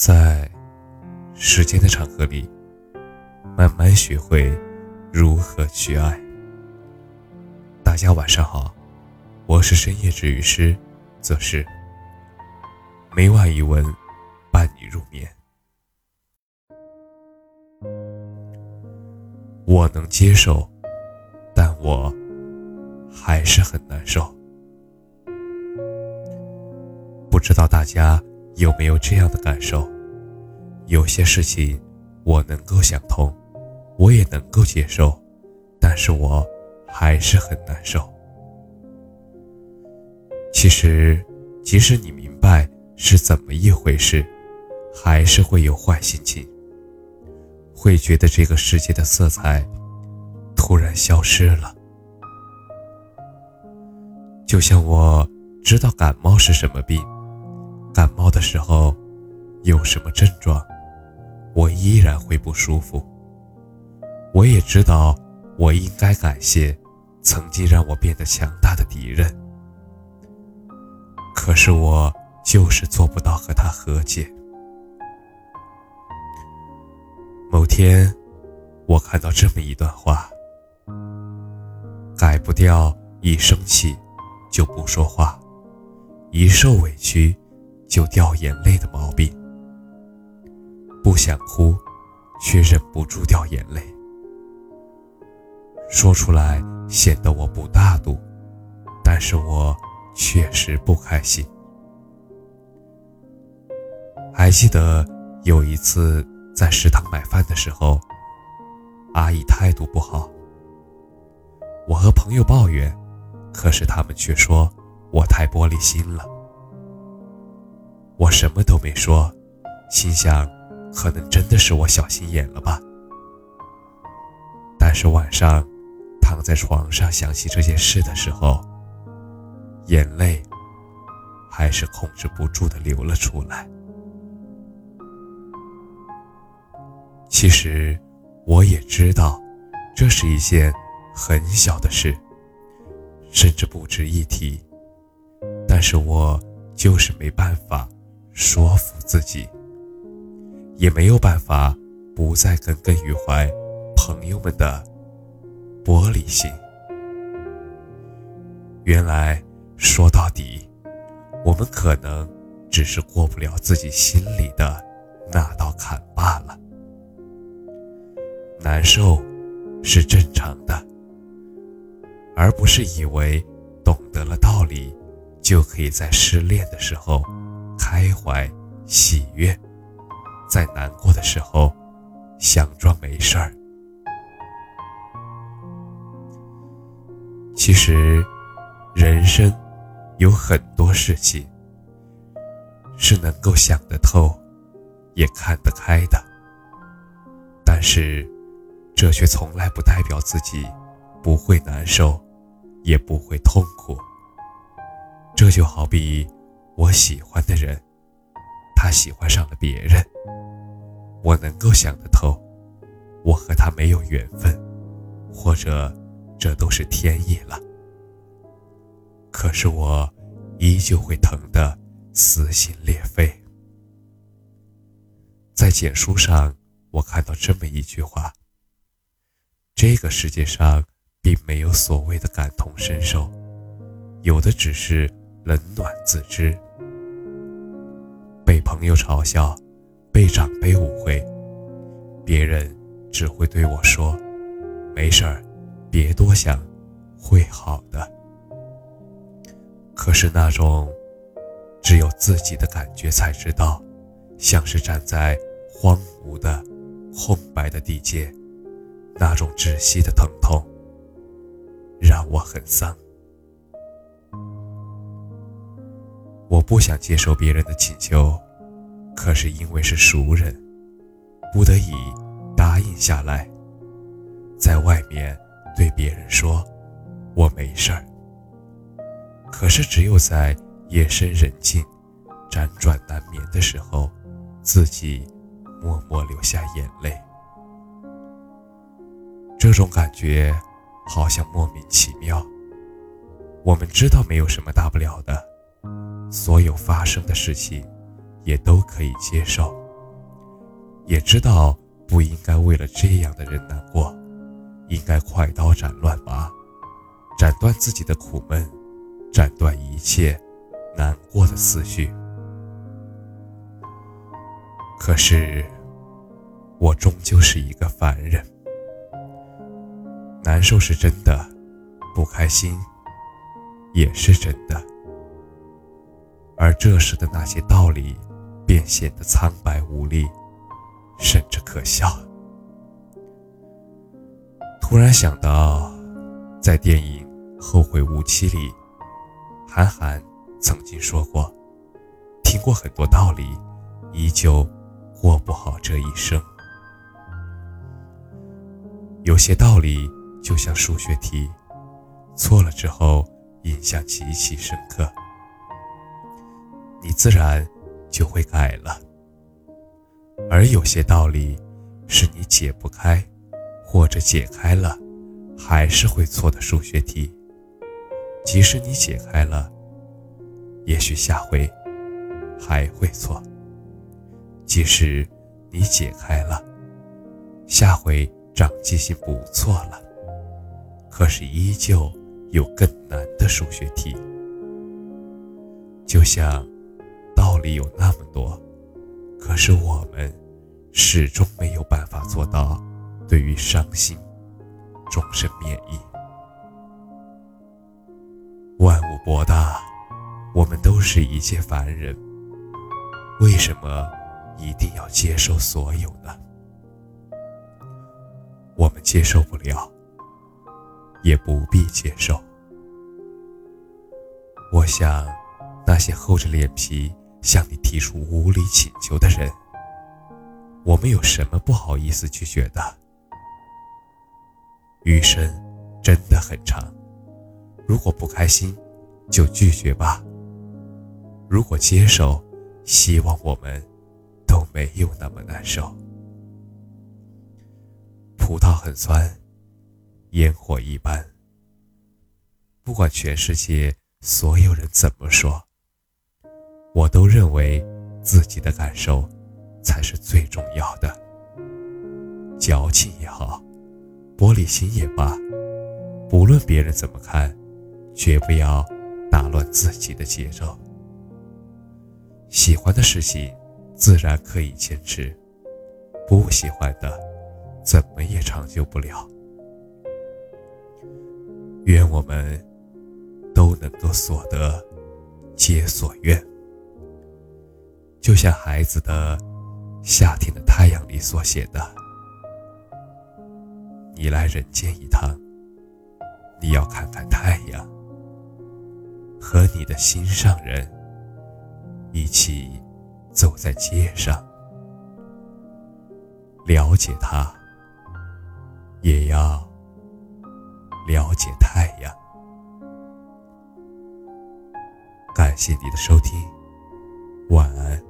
在时间的长河里，慢慢学会如何去爱。大家晚上好，我是深夜治愈师，则是每晚一文伴你入眠。我能接受，但我还是很难受。不知道大家。有没有这样的感受？有些事情我能够想通，我也能够接受，但是我还是很难受。其实，即使你明白是怎么一回事，还是会有坏心情，会觉得这个世界的色彩突然消失了。就像我知道感冒是什么病。感冒的时候，有什么症状，我依然会不舒服。我也知道，我应该感谢曾经让我变得强大的敌人。可是我就是做不到和他和解。某天，我看到这么一段话：改不掉一生气就不说话，一受委屈。就掉眼泪的毛病，不想哭，却忍不住掉眼泪。说出来显得我不大度，但是我确实不开心。还记得有一次在食堂买饭的时候，阿姨态度不好，我和朋友抱怨，可是他们却说我太玻璃心了。我什么都没说，心想，可能真的是我小心眼了吧。但是晚上躺在床上想起这件事的时候，眼泪还是控制不住的流了出来。其实我也知道，这是一件很小的事，甚至不值一提，但是我就是没办法。说服自己，也没有办法不再耿耿于怀朋友们的玻璃心。原来说到底，我们可能只是过不了自己心里的那道坎罢了。难受是正常的，而不是以为懂得了道理，就可以在失恋的时候。开怀喜悦，在难过的时候，想装没事儿。其实，人生有很多事情是能够想得透，也看得开的。但是，这却从来不代表自己不会难受，也不会痛苦。这就好比……我喜欢的人，他喜欢上了别人。我能够想得透，我和他没有缘分，或者这都是天意了。可是我依旧会疼得撕心裂肺。在简书上，我看到这么一句话：这个世界上并没有所谓的感同身受，有的只是冷暖自知。被朋友嘲笑，被长辈误会，别人只会对我说：“没事儿，别多想，会好的。”可是那种只有自己的感觉才知道，像是站在荒芜的、空白的地界，那种窒息的疼痛，让我很丧。我不想接受别人的请求，可是因为是熟人，不得已答应下来。在外面对别人说我没事儿，可是只有在夜深人静、辗转难眠的时候，自己默默流下眼泪。这种感觉好像莫名其妙。我们知道没有什么大不了的。所有发生的事情，也都可以接受。也知道不应该为了这样的人难过，应该快刀斩乱麻，斩断自己的苦闷，斩断一切难过的思绪。可是，我终究是一个凡人，难受是真的，不开心也是真的，而这时的那些道理。便显得苍白无力，甚至可笑。突然想到，在电影《后会无期》里，韩寒曾经说过：“听过很多道理，依旧过不好这一生。有些道理就像数学题，错了之后印象极其深刻，你自然。”就会改了，而有些道理是你解不开，或者解开了，还是会错的数学题。即使你解开了，也许下回还会错。即使你解开了，下回长记性不错了，可是依旧有更难的数学题。就像。里有那么多，可是我们始终没有办法做到对于伤心终身免疫。万物博大，我们都是一介凡人，为什么一定要接受所有呢？我们接受不了，也不必接受。我想，那些厚着脸皮。向你提出无理请求的人，我们有什么不好意思拒绝的？余生真的很长，如果不开心，就拒绝吧。如果接受，希望我们都没有那么难受。葡萄很酸，烟火一般。不管全世界所有人怎么说。我都认为自己的感受才是最重要的。矫情也好，玻璃心也罢，不论别人怎么看，绝不要打乱自己的节奏。喜欢的事情自然可以坚持，不喜欢的怎么也长久不了。愿我们都能够所得皆所愿。就像孩子的《夏天的太阳》里所写的：“你来人间一趟，你要看看太阳，和你的心上人一起走在街上，了解他，也要了解太阳。”感谢你的收听，晚安。